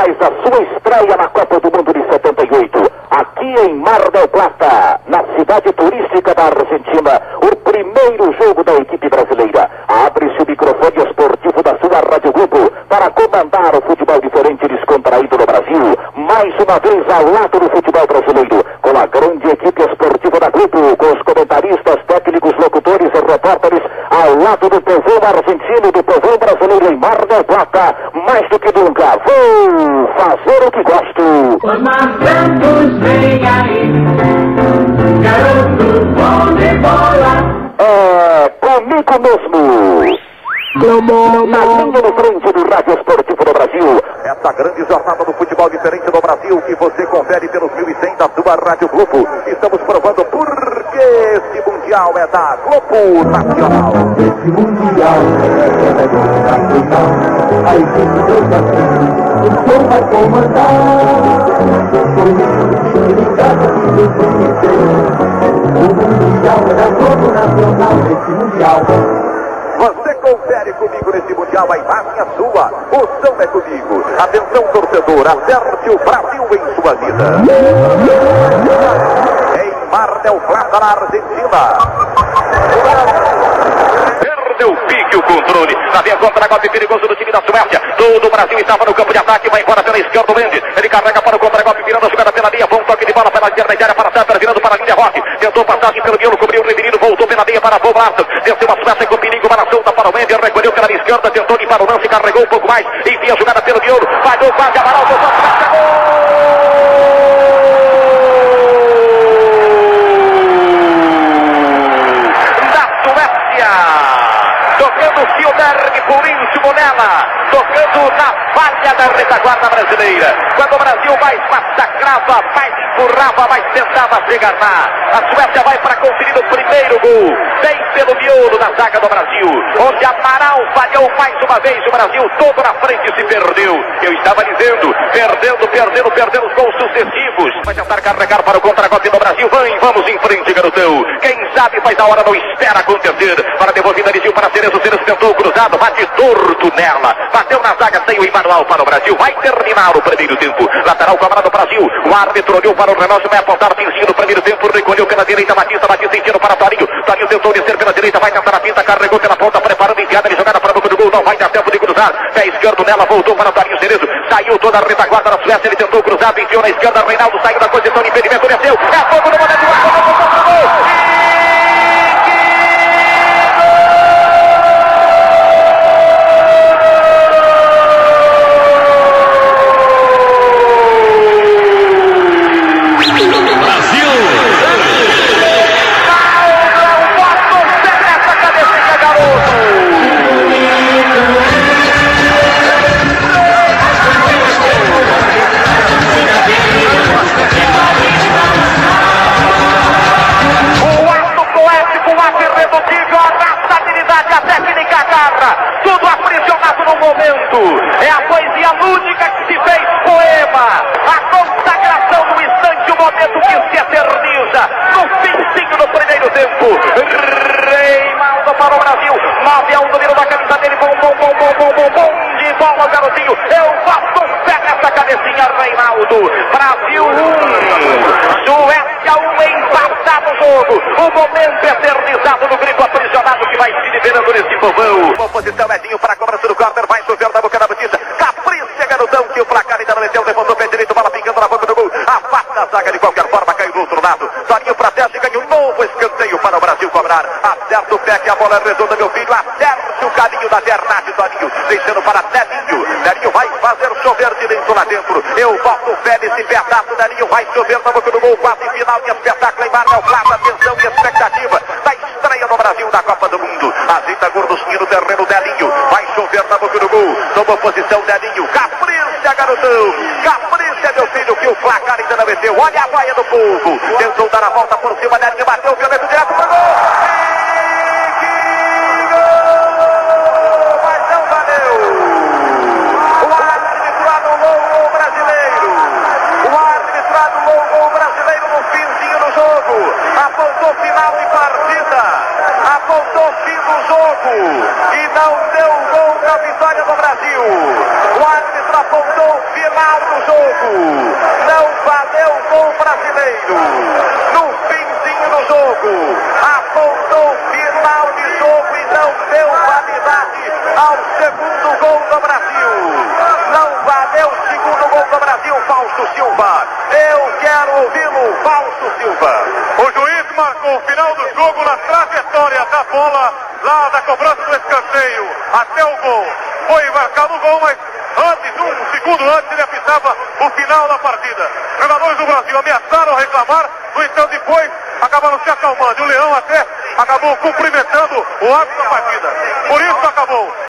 faz a sua estreia na Copa do Mundo de 78. Aqui em Mar del Plata, na cidade turística da Argentina, o primeiro jogo da equipe brasileira. Abre-se o microfone esportivo da sua Rádio Globo para comandar o futebol diferente e descontraído no Brasil. Mais uma vez ao lado do futebol brasileiro, com a grande equipe esportiva da Globo, com os comentaristas, técnicos, locutores e repórteres, ao lado do povão argentino, do povão brasileiro em Mar del Plata, mais do que nunca. Vou fazer o que gosto. Vem aí, garoto bom de bola. É comigo mesmo. Na linha de frente do Rádio Esportivo do Brasil. Essa grande jornada do futebol diferente no Brasil que você confere pelos 1100 da sua Rádio Globo. Estamos provando por Mundial é da Globo Nacional. Esse mundial é da nacional, a equipe do Brasil, o som vai comandar. Comigo, ligado no conhecer. O mundial é da Globo Nacional, esse mundial. Você confere comigo nesse Mundial, a imagem é sua, o som é comigo. Atenção, torcedor, acerte o Brasil em sua vida. Em Mar del Plata, na Argentina. Perdeu o pique o controle. Lá vem a contra-golpe perigoso do time da Suécia. Todo o Brasil estava no campo de ataque. Vai embora pela esquerda o Mendes. Ele carrega para o contra-golpe, virando a jogada pela linha. Bom toque de bola pela intermediária para Sandra, virando para a linha Roque. Tentou passagem pelo miolo, cobriu o Riverino, voltou pela meia para Paul Larson. Desceu a Suécia com perigo, para solta para o Mendes. Recolheu pela esquerda, tentou limpar o lance, carregou um pouco mais. Enfia a jogada pelo miolo. Falhou quase, Amaral, voltou a íntimo nela, tocando na falha da retaguarda brasileira. Quando o Brasil mais massacrava, mais empurrava, mais tentava chegar lá. A Suécia vai para conferir o primeiro gol, bem pelo miolo da zaga do Brasil, onde Amaral falhou mais uma vez. O Brasil todo na frente se perdeu. Eu estava dizendo, perdendo, perdendo, perdendo os gols sucessivos. Vai tentar carregar para o contra-golpe do Brasil. Vem, vamos em frente, garotão. Quem sabe faz a hora, não espera acontecer. Para devolvida, Dirigiu para Cerezo. Cerezo tentou o cruzado, bate torto nela. Bateu na zaga, saiu em manual para o Brasil. Vai terminar o primeiro tempo. Lateral cobrado Brasil. O árbitro olhou para o relógio, vai apontar finzinho no primeiro tempo. Recolheu pela direita, Batista, Batista sentindo para Torinho. Torinho tentou descer pela direita, vai tentar a pinta, carregou pela ponta, preparando enfiada de jogada para o do gol. Não vai dar tempo de cruzar. Pé esquerdo nela, voltou para Torinho Cerezo. Saiu toda a retaguarda da Suécia. Ele tentou cruzado, enfiou na esquerda. Reinaldo saiu da posição de impedimento, desceu. É fogo no momento, gol, gol, ato irredutível, a raçabilidade, a técnica, a garra, tudo aprisionado no momento. É a poesia lúdica que se fez poema, a consagração do instante, o momento que se eterniza no finzinho do primeiro tempo. Reinaldo para o Brasil, 9 a 1 número da camisa dele, bom, bom, bom, bom, bom, bom, de bola, garotinho. Eu boto nessa cabecinha, Reinaldo. Brasil 1, Suécia 1, empatado o jogo. O momento eternizado no grito aprisionado que vai se liberando nesse povão. Boa posição, Edinho para a cobrança do corner, vai chover na boca da batista. Capricha, garotão, que o placar ainda não meteu, levantou o pé direito, bola pingando na boca do gol. Afasta a zaga de qualquer forma, caiu do outro lado. Torinho para teste, ganha um novo escanteio para o Brasil cobrar. Acerta o pé que a bola é redonda, meu filho. Acerte o caminho da Bernardo, Torinho, deixando para Nelinho. Nelinho vai fazer chover direito lá dentro. Eu boto fé nesse pedaço, Chover na boca do gol, quase final de espetáculo em del Plata. Atenção e expectativa da estreia no Brasil da Copa do Mundo. Ajeita gordosquinho no terreno, Nelinho. Vai chover na boca do gol. Toma posição, Nelinho. Capricha, garotão. Capricha, meu filho, que o placar ainda não meteu. Olha a vaia do povo. Tentou dar a volta por cima, Nelinho Apontou final de partida. Apontou fim do jogo. E não deu gol na vitória do Brasil. O árbitro apontou final deu gol brasileiro. No finzinho do jogo, apontou final de jogo e não deu validade ao segundo gol do Brasil. Não valeu o segundo gol do Brasil, Fausto Silva. Eu quero ouvi-lo, Fausto Silva. O juiz marcou o final do jogo na trajetória da bola, lá da cobrança do escanteio, até o gol. Foi marcado o gol, mas antes, um segundo antes, ele apitava o final da partida. Jogadores do Brasil ameaçaram reclamar, no entanto, depois acabaram se acalmando. E o Leão até acabou cumprimentando o árbitro da partida. Por isso,